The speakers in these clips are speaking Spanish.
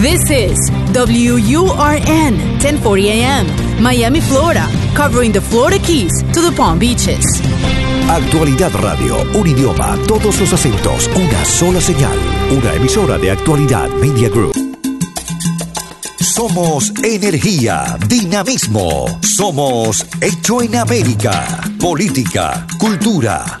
This is WURN 1040 AM, Miami, Florida, covering the Florida Keys to the Palm Beaches. Actualidad Radio, un idioma, todos los acentos, una sola señal. Una emisora de Actualidad Media Group. Somos energía, dinamismo. Somos Hecho en América. Política, cultura,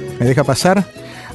me deja pasar.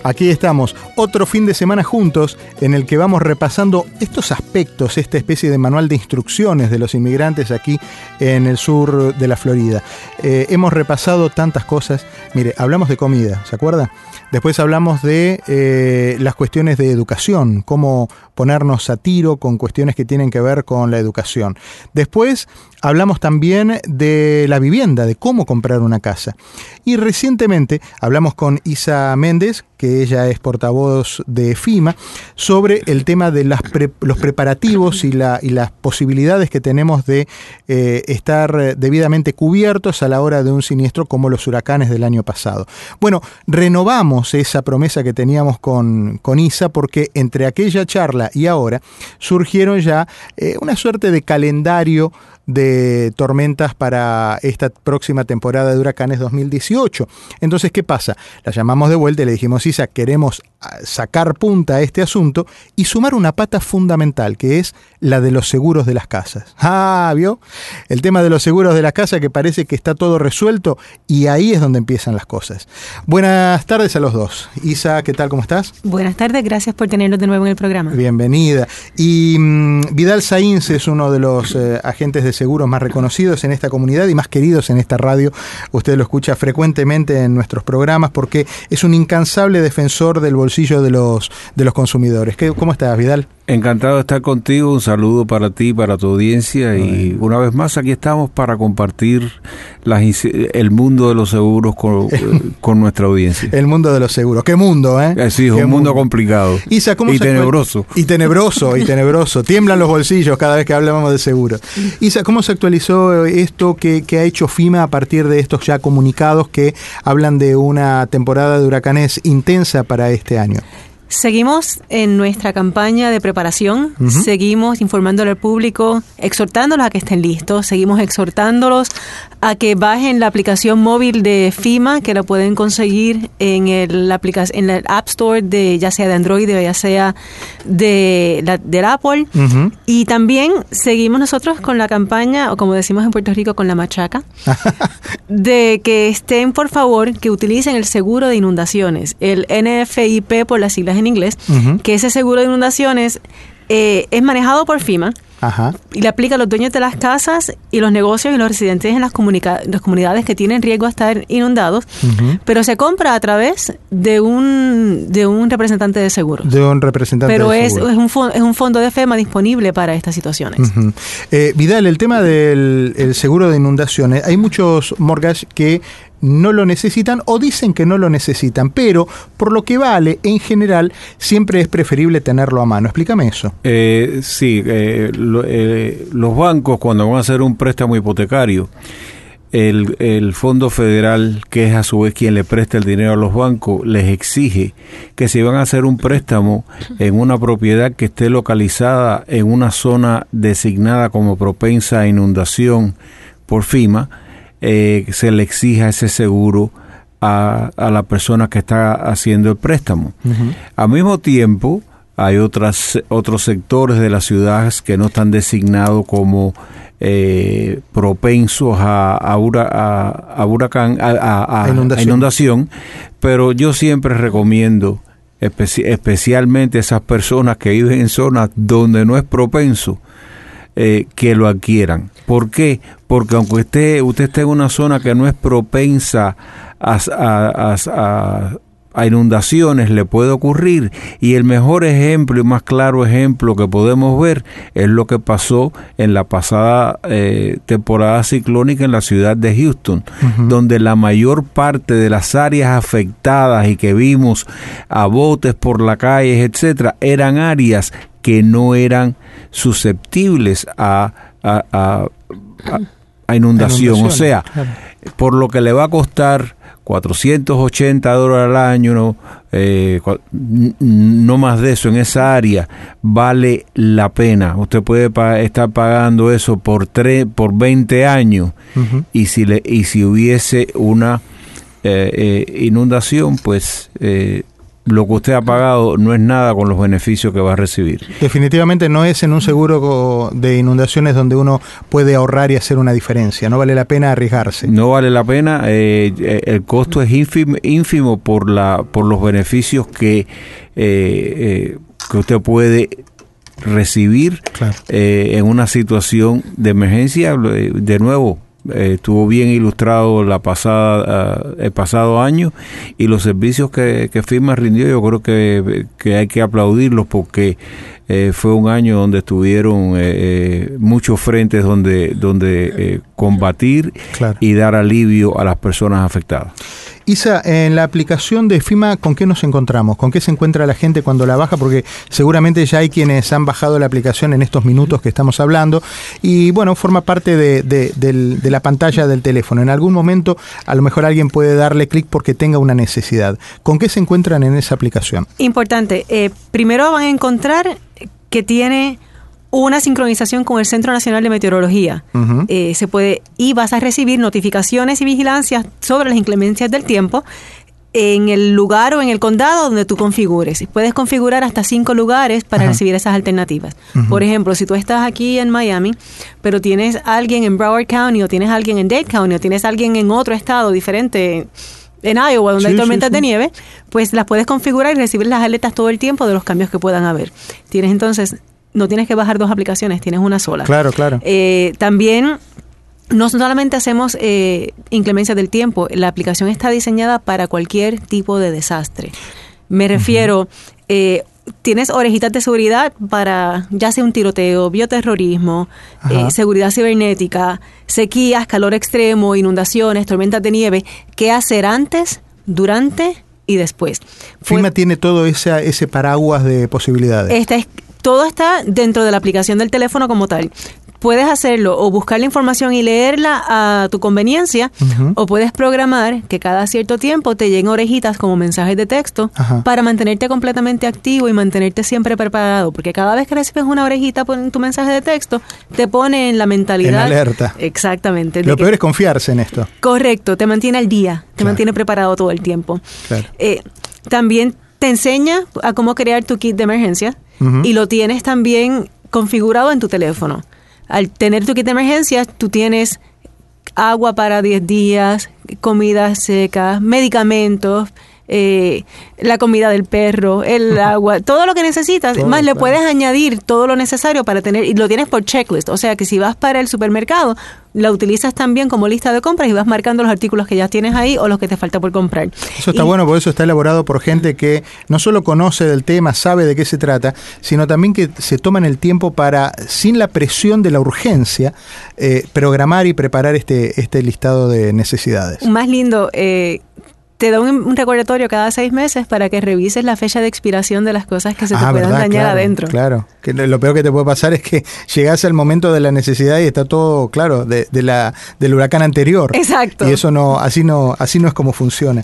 Aquí estamos, otro fin de semana juntos en el que vamos repasando estos aspectos, esta especie de manual de instrucciones de los inmigrantes aquí en el sur de la Florida. Eh, hemos repasado tantas cosas. Mire, hablamos de comida, ¿se acuerda? Después hablamos de eh, las cuestiones de educación, cómo ponernos a tiro con cuestiones que tienen que ver con la educación. Después hablamos también de la vivienda, de cómo comprar una casa. Y recientemente hablamos con Isa Méndez, que ella es portavoz de FIMA, sobre el tema de las los preparativos y, la, y, las posibilidades que tenemos de eh, estar debidamente cubiertos a la hora de un siniestro como los huracanes del año pasado. Bueno, renovamos esa promesa que teníamos con, con Isa porque entre aquella charla y ahora surgieron ya eh, una suerte de calendario de tormentas para esta próxima temporada de huracanes 2018. Entonces, ¿qué pasa? La llamamos de vuelta y le dijimos, Isa, queremos sacar punta a este asunto y sumar una pata fundamental, que es la de los seguros de las casas. Ah, ¿vio? El tema de los seguros de las casas que parece que está todo resuelto y ahí es donde empiezan las cosas. Buenas tardes a los dos. Isa, ¿qué tal? ¿Cómo estás? Buenas tardes, gracias por tenernos de nuevo en el programa. Bienvenida. Y mm, Vidal Sainz es uno de los eh, agentes de seguros más reconocidos en esta comunidad y más queridos en esta radio. Usted lo escucha frecuentemente en nuestros programas porque es un incansable defensor del bolsillo de los, de los consumidores. ¿Cómo estás, Vidal? Encantado de estar contigo, un saludo para ti, para tu audiencia y una vez más aquí estamos para compartir el mundo de los seguros con, nuestra audiencia. El mundo de los seguros, qué mundo, ¿eh? eh sí, es un mundo, complicado Isa, ¿cómo y tenebroso. Y tenebroso, y tenebroso. Tiemblan los bolsillos cada vez que hablamos de seguros. Isa, ¿cómo se actualizó esto que, que ha hecho FIMA a partir de estos ya comunicados que hablan de una temporada de huracanes intensa para este año? Seguimos en nuestra campaña de preparación, seguimos informándole al público, exhortándolos a que estén listos, seguimos exhortándolos a que bajen la aplicación móvil de FIMA, que la pueden conseguir en el, en el App Store de ya sea de Android o ya sea de la, del Apple. Y también seguimos nosotros con la campaña, o como decimos en Puerto Rico, con la machaca, de que estén, por favor, que utilicen el seguro de inundaciones, el NFIP por las siglas en inglés, que ese seguro de inundaciones eh, es manejado por FIMA. Y le aplica a los dueños de las casas y los negocios y los residentes en las, las comunidades que tienen riesgo a estar inundados, pero se compra a través de un, de un representante de seguro. De un representante pero de es, es, un es un fondo de FEMA disponible para estas situaciones. Eh, Vidal, el tema del seguro de inundaciones, hay muchos mortgage que no lo necesitan o dicen que no lo necesitan, pero por lo que vale, en general, siempre es preferible tenerlo a mano. Explícame eso. Eh, sí, eh, eh, los bancos cuando van a hacer un préstamo hipotecario, el, el, Fondo Federal, que es a su vez quien le presta el dinero a los bancos, les exige que si van a hacer un préstamo en una propiedad que esté localizada en una zona designada como propensa a inundación por FIMA, eh, se le exija ese seguro a, la persona que está haciendo el préstamo. Al mismo tiempo, hay otras, otros sectores de las ciudades que no están designados como eh, propensos a, a, huracán, a, inundación. pero yo siempre recomiendo especialmente esas personas que viven en zonas donde no es propenso eh, que lo adquieran. ¿Por qué? Porque aunque usted, usted esté en una zona que no es propensa a, a inundaciones le puede ocurrir y el mejor ejemplo y más claro ejemplo que podemos ver es lo que pasó en la pasada eh, temporada ciclónica en la ciudad de Houston, donde la mayor parte de las áreas afectadas y que vimos a botes por la calle, etcétera, eran áreas que no eran susceptibles a, a, inundación. O sea, por lo que le va a costar 480 dólares al año, no, eh, no más de eso en esa área, vale la pena. Usted puede estar pagando eso por, tres, por 20 años y, si le, y si hubiese una eh, eh, inundación, pues lo que usted ha pagado no es nada con los beneficios que va a recibir. Definitivamente no es en un seguro de inundaciones donde uno puede ahorrar y hacer una diferencia. No vale la pena arriesgarse. No vale la pena. Eh, eh, el costo es ínfimo, por, la, por los beneficios que, eh, que usted puede recibir en una situación de emergencia. De nuevo, eh, estuvo bien ilustrado la pasada, eh, el pasado año y los servicios que, que firma rindió yo creo que, que hay que aplaudirlos porque eh, fue un año donde estuvieron muchos frentes donde, donde combatir y dar alivio a las personas afectadas. Isa, en la aplicación de FIMA, ¿con qué nos encontramos? ¿Con qué se encuentra la gente cuando la baja? Porque seguramente ya hay quienes han bajado la aplicación en estos minutos que estamos hablando y bueno, forma parte de, la pantalla del teléfono. En algún momento a lo mejor alguien puede darle clic porque tenga una necesidad. ¿Con qué se encuentran en esa aplicación? Importante. Eh, primero van a encontrar que tiene una sincronización con el Centro Nacional de Meteorología. Eh, se puede y vas a recibir notificaciones y vigilancias sobre las inclemencias del tiempo en el lugar o en el condado donde tú configures. Puedes configurar hasta cinco lugares para recibir esas alternativas. Por ejemplo, si tú estás aquí en Miami, pero tienes alguien en Broward County o tienes alguien en Dade County o tienes alguien en otro estado diferente en Iowa, donde hay tormentas de nieve, pues las puedes configurar y recibir las alertas todo el tiempo de los cambios que puedan haber. Tienes entonces no tienes que bajar dos aplicaciones, tienes una sola. Claro, claro. Eh, también no solamente hacemos eh, inclemencia del tiempo, la aplicación está diseñada para cualquier tipo de desastre. Me refiero, eh, tienes orejitas de seguridad para ya sea un tiroteo, bioterrorismo, eh, seguridad cibernética, sequías, calor extremo, inundaciones, tormentas de nieve. ¿Qué hacer antes, durante y después? FIMA tiene todo ese, ese paraguas de posibilidades. Esta es todo está dentro de la aplicación del teléfono como tal. Puedes hacerlo o buscar la información y leerla a tu conveniencia, o puedes programar que cada cierto tiempo te lleguen orejitas como mensajes de texto para mantenerte completamente activo y mantenerte siempre preparado, porque cada vez que recibes una orejita en tu mensaje de texto, te pone en la mentalidad. En alerta. Exactamente. Lo peor es confiarse en esto. Correcto, te mantiene al día, te mantiene preparado todo el tiempo. Eh, también te enseña a cómo crear tu kit de emergencia y lo tienes también configurado en tu teléfono. Al tener tu kit de emergencia, tú tienes agua para 10 días, comida seca, medicamentos, eh, la comida del perro, el agua, todo lo que necesitas. más le puedes añadir todo lo necesario para tener, y lo tienes por checklist. O sea que si vas para el supermercado, la utilizas también como lista de compras y vas marcando los artículos que ya tienes ahí o los que te falta por comprar. Eso está bueno, por eso está elaborado por gente que no solo conoce del tema, sabe de qué se trata, sino también que se toman el tiempo para, sin la presión de la urgencia, eh, programar y preparar este, este listado de necesidades. Más lindo, eh, te da un, recordatorio cada seis meses para que revises la fecha de expiración de las cosas que se te ah, puedan dañar adentro. Claro, que lo peor que te puede pasar es que llegas al momento de la necesidad y está todo, claro, de, la, del huracán anterior. Exacto. Y eso no, así no, así no es como funciona.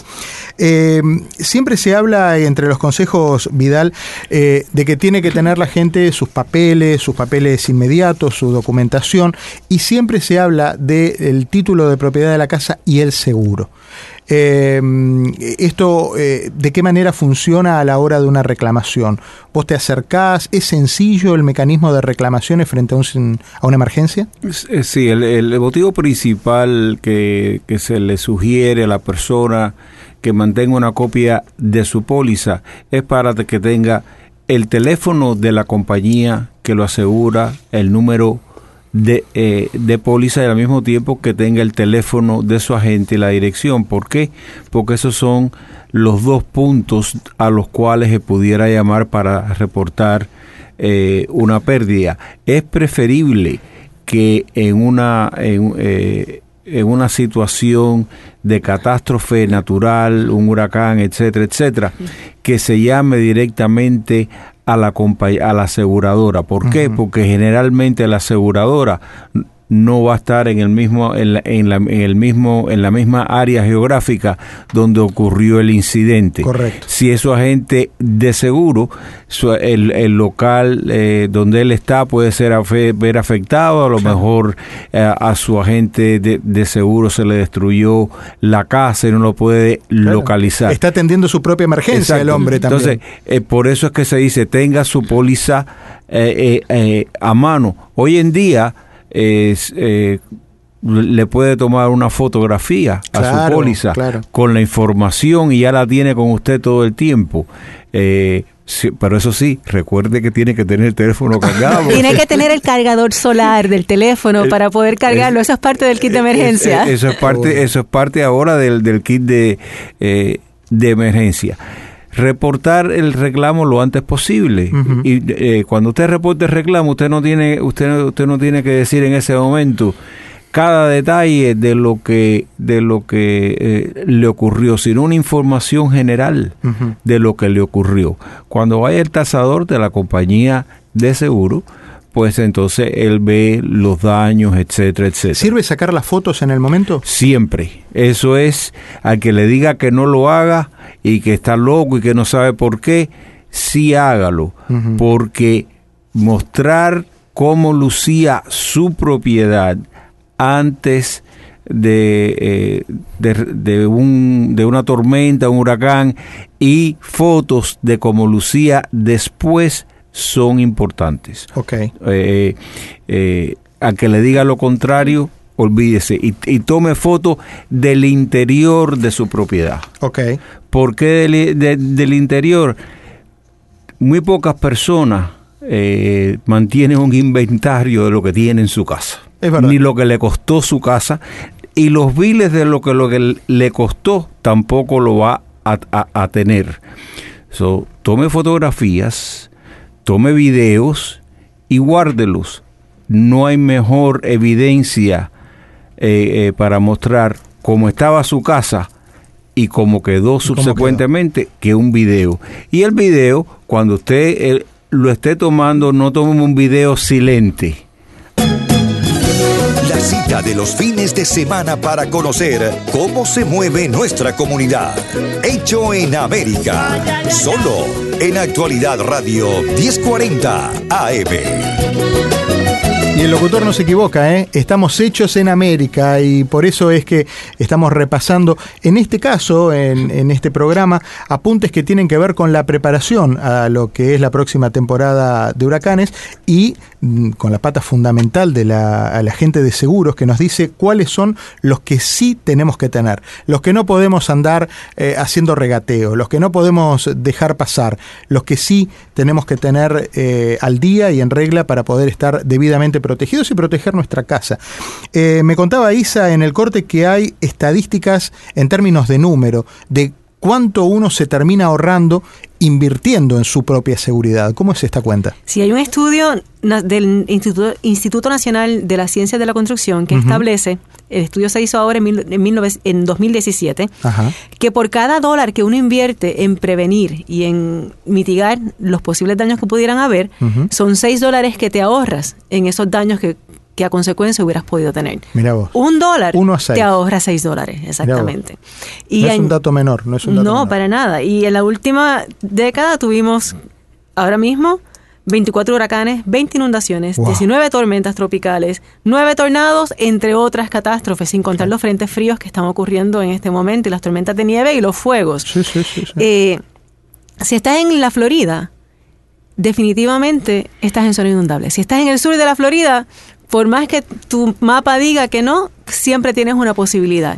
Eh, siempre se habla entre los consejos, Vidal, eh, de que tiene que tener la gente sus papeles, sus papeles inmediatos, su documentación, y siempre se habla del título de propiedad de la casa y el seguro. Eh, esto, eh, ¿de qué manera funciona a la hora de una reclamación? ¿Vos te acercás? ¿Es sencillo el mecanismo de reclamaciones frente a, un, a una emergencia? Sí, el, motivo principal que, que se le sugiere a la persona que mantenga una copia de su póliza es para que tenga el teléfono de la compañía que lo asegura, el número de, eh, de póliza y al mismo tiempo que tenga el teléfono de su agente y la dirección. ¿Por qué? Porque esos son los dos puntos a los cuales se pudiera llamar para reportar eh, una pérdida. Es preferible que en una, en, eh, en una situación de catástrofe natural, un huracán, etcétera, etcétera, que se llame directamente a la, a la aseguradora. ¿Por qué? Porque generalmente la aseguradora no va a estar en el mismo en, la, en, la, en, el mismo en la misma área geográfica donde ocurrió el incidente. Correcto. Si es su agente de seguro, su, el, el, local eh, donde él está puede ser ver afectado, a lo claro. mejor eh, a su agente de, de, seguro se le destruyó la casa y no lo puede claro. localizar. Está atendiendo su propia emergencia Exacto. el hombre también. Entonces, eh, por eso es que se dice tenga su póliza eh, a mano. Hoy en día es, eh, le puede tomar una fotografía claro, a su póliza claro. con la información y ya la tiene con usted todo el tiempo. Eh, sí, pero eso sí, recuerde que tiene que tener el teléfono cargado. tiene que tener el cargador solar del teléfono para poder cargarlo. eso es parte del kit de emergencia. Eso es parte, eso es parte ahora del, del kit de, eh, de emergencia reportar el reclamo lo antes posible uh -huh. y eh, cuando usted reporte el reclamo usted no tiene usted usted no tiene que decir en ese momento cada detalle de lo que de lo que eh, le ocurrió sino una información general uh -huh. de lo que le ocurrió cuando vaya el tasador de la compañía de seguro pues entonces él ve los daños, etcétera, etcétera. ¿Sirve sacar las fotos en el momento? Siempre. Eso es, al que le diga que no lo haga y que está loco y que no sabe por qué, sí hágalo, uh -huh. porque mostrar cómo lucía su propiedad antes de, eh, de, de, un, de una tormenta, un huracán, y fotos de cómo lucía después son importantes. Eh, eh, a que le diga lo contrario, olvídese y, y tome foto del interior de su propiedad. Okay. ¿Por qué del, de, del interior? Muy pocas personas eh, mantienen un inventario de lo que tiene en su casa. Ni lo que le costó su casa. Y los biles de lo que, lo que le costó tampoco lo va a, a, a tener. So, tome fotografías, tome videos y guárdelos. No hay mejor evidencia eh, eh, para mostrar cómo estaba su casa y cómo quedó subsecuentemente quedó? que un video. Y el video, cuando usted eh, lo esté tomando, no tome un video silente. La cita de los fines de semana para conocer cómo se mueve nuestra comunidad. Hecho en América. Solo en Actualidad Radio 1040 AM. Y el locutor no se equivoca, ¿eh? estamos hechos en América y por eso es que estamos repasando, en este caso, en, en, este programa, apuntes que tienen que ver con la preparación a lo que es la próxima temporada de huracanes y con la pata fundamental de la, a la gente de seguros que nos dice cuáles son los que sí tenemos que tener, los que no podemos andar eh, haciendo regateo, los que no podemos dejar pasar, los que sí tenemos que tener eh, al día y en regla para poder estar debidamente protegidos y proteger nuestra casa. Eh, me contaba Isa en el corte que hay estadísticas en términos de número, de cuánto uno se termina ahorrando invirtiendo en su propia seguridad. ¿Cómo es esta cuenta? Sí, hay un estudio del Instituto, Instituto Nacional de la Ciencia de la Construcción que uh -huh. establece, el estudio se hizo ahora en, mil, en, 19, en 2017, Ajá. que por cada dólar que uno invierte en prevenir y en mitigar los posibles daños que pudieran haber, uh -huh. son 6 dólares que te ahorras en esos daños que que a consecuencia hubieras podido tener. Mira vos. Un dólar Uno a seis. te ahorra seis dólares, exactamente. Y no es un dato menor, no es un dato No, menor. para nada. Y en la última década tuvimos, ahora mismo, 24 huracanes, 20 inundaciones, wow. 19 tormentas tropicales, 9 tornados, entre otras catástrofes, sin contar los frentes fríos que están ocurriendo en este momento, y las tormentas de nieve y los fuegos. Sí, sí, sí, sí. Eh, si estás en la Florida, definitivamente estás en zona inundable. Si estás en el sur de la Florida, por más que tu mapa diga que no, siempre tienes una posibilidad.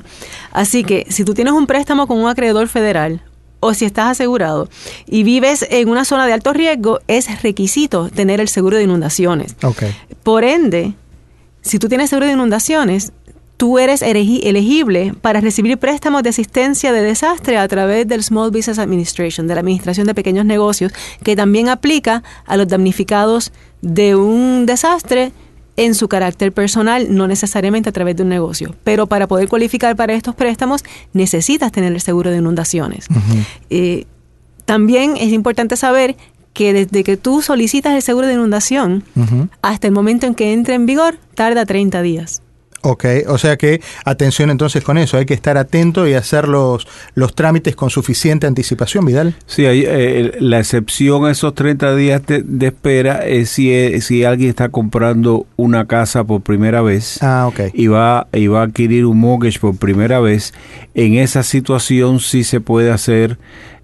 Así que si tú tienes un préstamo con un acreedor federal o si estás asegurado y vives en una zona de alto riesgo, es requisito tener el seguro de inundaciones. Okay. Por ende, si tú tienes seguro de inundaciones, tú eres elegible para recibir préstamos de asistencia de desastre a través del Small Business Administration, de la Administración de Pequeños Negocios, que también aplica a los damnificados de un desastre en su carácter personal, no necesariamente a través de un negocio. Pero para poder cualificar para estos préstamos necesitas tener el seguro de inundaciones. Eh, también es importante saber que desde que tú solicitas el seguro de inundación hasta el momento en que entre en vigor, tarda 30 días. Ok, o sea que atención entonces con eso, hay que estar atento y hacer los, los trámites con suficiente anticipación, Vidal. Sí, hay, eh, la excepción a esos 30 días de, espera es si, eh, si alguien está comprando una casa por primera vez ah, okay. y, va, y va a adquirir un mortgage por primera vez. En esa situación sí se puede hacer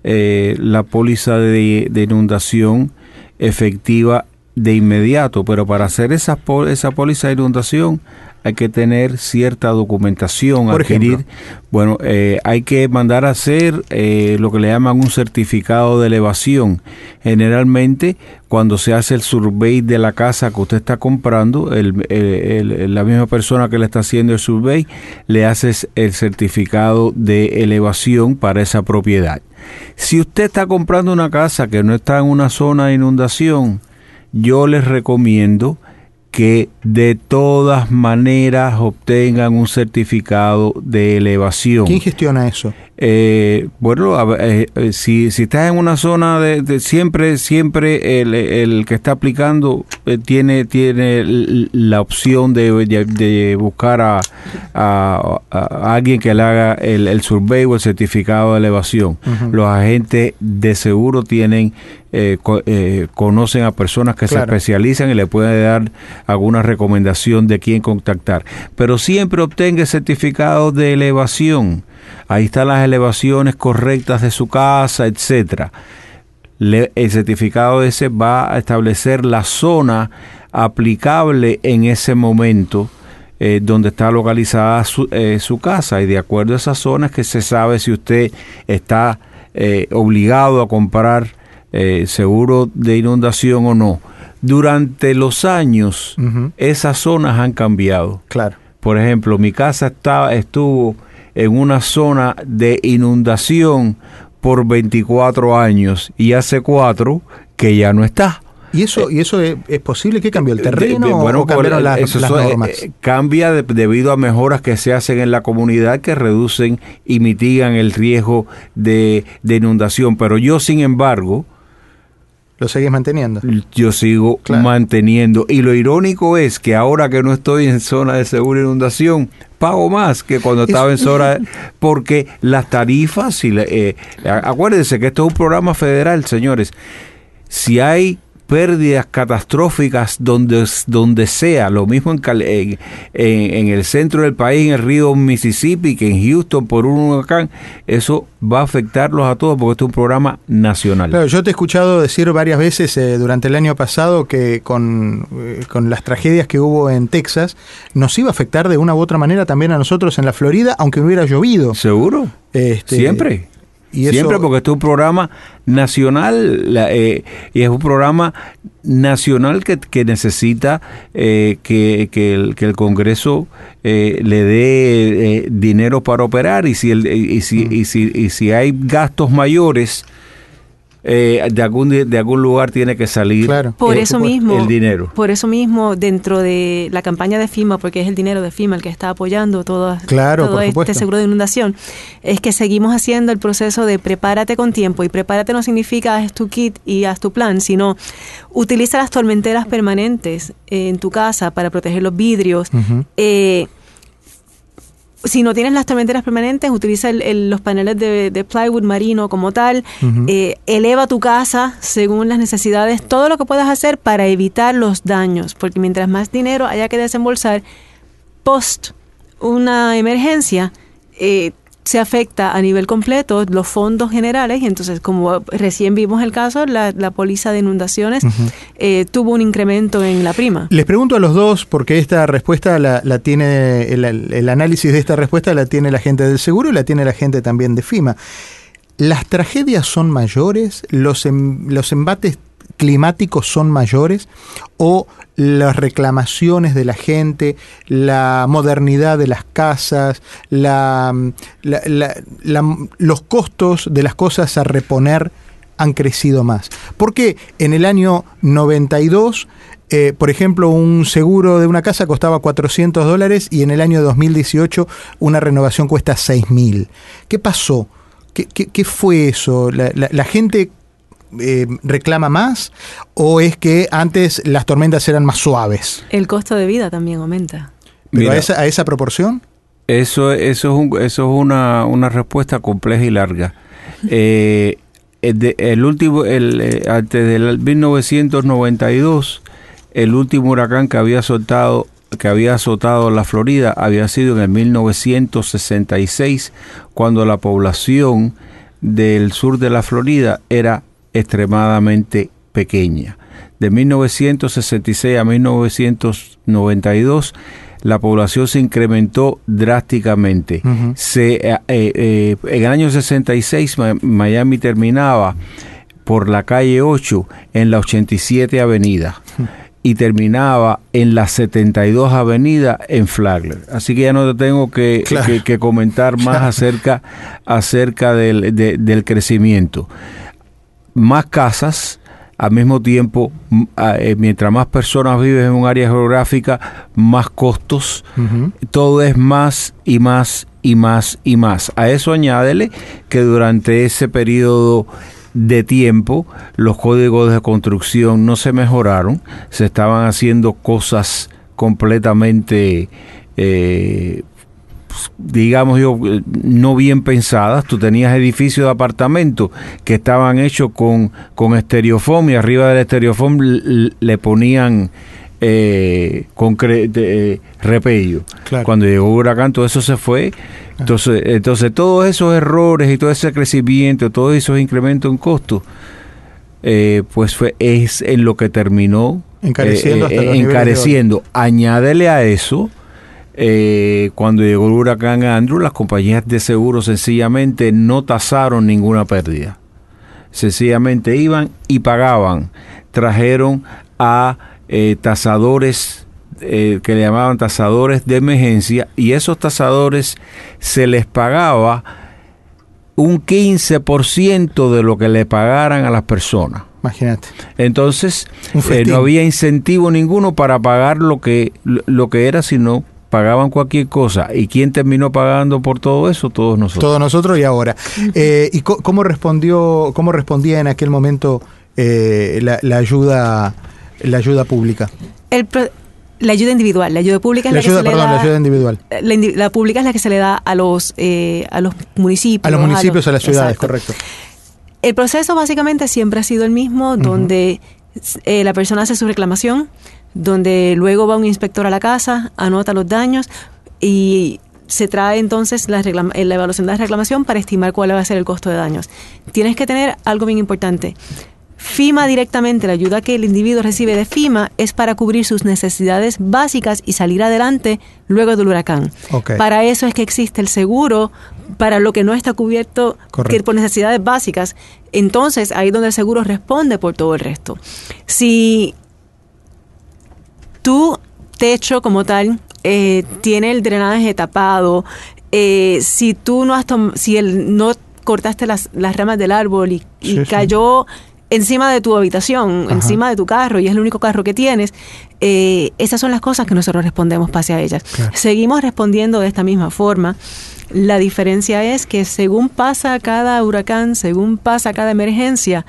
eh, la póliza de, de inundación efectiva de inmediato, pero para hacer esa, esa póliza de inundación hay que tener cierta documentación, Por adquirir. Bueno, eh, hay que mandar a hacer eh, lo que le llaman un certificado de elevación. Generalmente, cuando se hace el survey de la casa que usted está comprando, el, la misma persona que le está haciendo el survey le hace el certificado de elevación para esa propiedad. Si usted está comprando una casa que no está en una zona de inundación, yo les recomiendo que de todas maneras obtengan un certificado de elevación. ¿Quién gestiona eso? Eh, bueno, eh, eh, si, si estás en una zona de, siempre, siempre el, que está aplicando tiene, tiene la opción de, buscar a, a, alguien que le haga el, el survey o el certificado de elevación. Los agentes de seguro tienen conocen a personas que se especializan y le pueden dar alguna recomendación de quién contactar. Pero siempre obtenga certificado de elevación ahí están las elevaciones correctas de su casa, etcétera. el certificado ese va a establecer la zona aplicable en ese momento eh, donde está localizada eh, su, casa y de acuerdo a esas zonas que se sabe si usted está eh, obligado a comprar seguro de inundación o no. Durante los años esas zonas han cambiado. Claro. Por ejemplo, mi casa estaba, estuvo en una zona de inundación por 24 años y hace cuatro que ya no está. ¿Y eso, ¿y eso es, posible? que cambió? ¿El terreno bueno, o cambiaron las, normas? Eh, cambia debido a mejoras que se hacen en la comunidad que reducen y mitigan el riesgo de, de inundación. Pero yo, sin embargo, ¿Lo seguís manteniendo? Yo sigo manteniendo. Y lo irónico es que ahora que no estoy en zona de segura inundación, pago más que cuando estaba en zona... Porque las tarifas... Y eh, acuérdense que esto es un programa federal, señores. Si hay pérdidas catastróficas donde, donde sea, lo mismo en, en, el centro del país, en el río Mississippi, que en Houston por un huracán, eso va a afectarlos a todos porque este es un programa nacional. yo te he escuchado decir varias veces eh, durante el año pasado que con, eh, con las tragedias que hubo en Texas nos iba a afectar de una u otra manera también a nosotros en la Florida, aunque no hubiera llovido. ¿Seguro? Este, Siempre. Siempre porque este es un programa nacional eh, y es un programa nacional que, que necesita eh, que, que, el, que, el, Congreso eh, le dé dinero para operar. Y si, el, y, si, y, si, y si hay gastos mayores eh, de algún de algún lugar tiene que salir por eso mismo el dinero. por eso mismo dentro de la campaña de FIMA porque es el dinero de FIMA el que está apoyando todo, todo este seguro de inundación es que seguimos haciendo el proceso de prepárate con tiempo y prepárate no significa haz tu kit y haz tu plan sino utiliza las tormenteras permanentes en tu casa para proteger los vidrios si no tienes las tormenteras permanentes, utiliza los paneles de, plywood marino como tal, eh, eleva tu casa según las necesidades, todo lo que puedas hacer para evitar los daños, porque mientras más dinero haya que desembolsar post una emergencia, eh, se afecta a nivel completo los fondos generales y entonces como recién vimos el caso, la, la póliza de inundaciones eh, tuvo un incremento en la prima. Les pregunto a los dos porque esta respuesta la, la tiene, el, análisis de esta respuesta la tiene la gente del seguro y la tiene la gente también de FIMA. ¿Las tragedias son mayores? ¿Los, em, los embates climáticos son mayores o las reclamaciones de la gente, la modernidad de las casas, los costos de las cosas a reponer han crecido más. Porque en el año 92, eh, por ejemplo, un seguro de una casa costaba 400 dólares y en el año 2018 una renovación cuesta 6 mil. ¿Qué pasó? ¿Qué, fue eso? ¿La, la- la gente eh, reclama más o es que antes las tormentas eran más suaves? El costo de vida también aumenta. ¿Pero Mira. a, esa, a esa proporción? Eso, eso es, un- eso es una, una respuesta compleja y larga. Eh, el, de- el último, el, eh, antes del 1992, el último huracán que había soltado que había azotado la Florida había sido en el 1966, cuando la población del sur de la Florida era extremadamente pequeña. De 1966 a 1992, la población se incrementó drásticamente. Se, eh, eh, en el año 66 Ma- Miami terminaba por la calle 8 en la 87 Avenida y terminaba en la 72 Avenida en Flagler. Así que ya no te tengo que, Claro. que- que comentar más acerca, acerca del, de- del crecimiento. Más casas, al mismo tiempo, eh, mientras más personas viven en un área geográfica, más costos, todo es más y más y más y más. A eso añádele que durante ese periodo de tiempo los códigos de construcción no se mejoraron, se estaban haciendo cosas completamente, eh, digamos yo, eh, no bien pensadas. Tú tenías edificios de apartamentos que estaban hechos con, con estereofón y arriba del estereofón le ponían eh, concre- eh, repello. Claro. Cuando llegó el huracán, todo eso se fue. Entonces, entonces todos esos errores y todo ese crecimiento, todos esos incrementos en costos, eh, pues fue, es en lo que terminó Encareciendo hasta hoy. encareciendo. Añádele a eso, eh, cuando llegó el huracán Andrew, las compañías de seguro sencillamente no tasaron ninguna pérdida. Sencillamente iban y pagaban. Trajeron a eh, tasadores eh, que le llamaban tasadores de emergencia y esos tasadores se les pagaba un 15% de lo que le pagaran a las personas. Imagínate. Entonces, eh, no había incentivo ninguno para pagar lo que, lo que era, sino pagaban cualquier cosa. ¿Y quién terminó pagando por todo eso? Todos nosotros. Todos nosotros y ahora. Eh, ¿Y co- cómo respondió, cómo respondía en aquel momento eh, la, la ayuda, la ayuda pública? El pro- la ayuda individual, la ayuda pública es La la, que ayuda, se le perdón, da, la ayuda individual. la, pública es la que se le da a los eh, a los municipios. A los municipios, a las ciudades, exacto. correcto. El proceso básicamente siempre ha sido el mismo, donde eh, la persona hace su reclamación, donde luego va un inspector a la casa, anota los daños y se trae entonces la, reclama- eh, la evaluación de la reclamación para estimar cuál va a ser el costo de daños. Tienes que tener algo bien importante. FIMA directamente, la ayuda que el individuo recibe de FIMA es para cubrir sus necesidades básicas y salir adelante luego del huracán. Para eso es que existe el seguro, para lo que no está cubierto que por necesidades básicas. Entonces, ahí es donde el seguro responde por todo el resto. Si tu techo como tal eh, tiene el drenaje tapado, eh, si tú no has tom- si el, no cortaste las, las ramas del árbol y, y Sí, sí. cayó encima de tu habitación, Ajá. encima de tu carro y es el único carro que tienes, eh, esas son las cosas que nosotros respondemos pase a ellas. Claro. Seguimos respondiendo de esta misma forma. La diferencia es que según pasa cada huracán, según pasa cada emergencia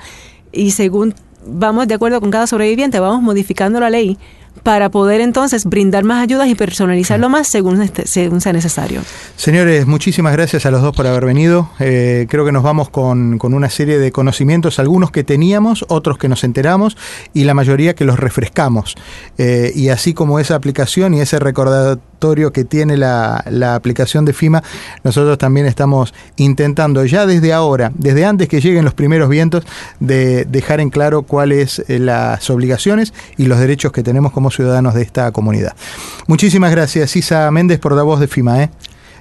y según vamos de acuerdo con cada sobreviviente, vamos modificando la ley para poder entonces brindar más ayudas y personalizarlo más según, este- según sea necesario. Señores, muchísimas gracias a los dos por haber venido. Eh, creo que nos vamos con, con una serie de conocimientos, algunos que teníamos, otros que nos enteramos y la mayoría que los refrescamos. Eh, y así como esa aplicación y ese recordatorio que tiene la, la aplicación de FIMA, nosotros también estamos intentando ya desde ahora, desde antes que lleguen los primeros vientos, de dejar en claro cuáles eh, las obligaciones y los derechos que tenemos como ciudadanos de esta comunidad. Muchísimas gracias, Isa Méndez, por la voz de FIMA. ¿eh?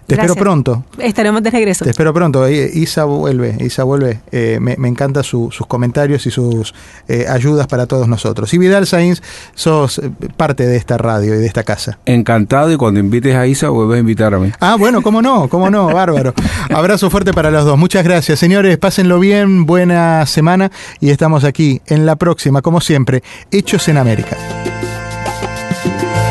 Te espero pronto. Estaremos de regreso. Te espero pronto. Isa vuelve, Isa vuelve. Eh, me, encanta sus comentarios y sus eh, ayudas para todos nosotros. Y Vidal Sainz, sos eh, parte de esta radio y de esta casa. Encantado y cuando invites a Isa vuelves a invitarme. Ah, bueno, cómo no, cómo no, bárbaro. Abrazo fuerte para los dos. Muchas gracias, señores. Pásenlo bien, buena semana y estamos aquí en la próxima, como siempre, Hechos en América.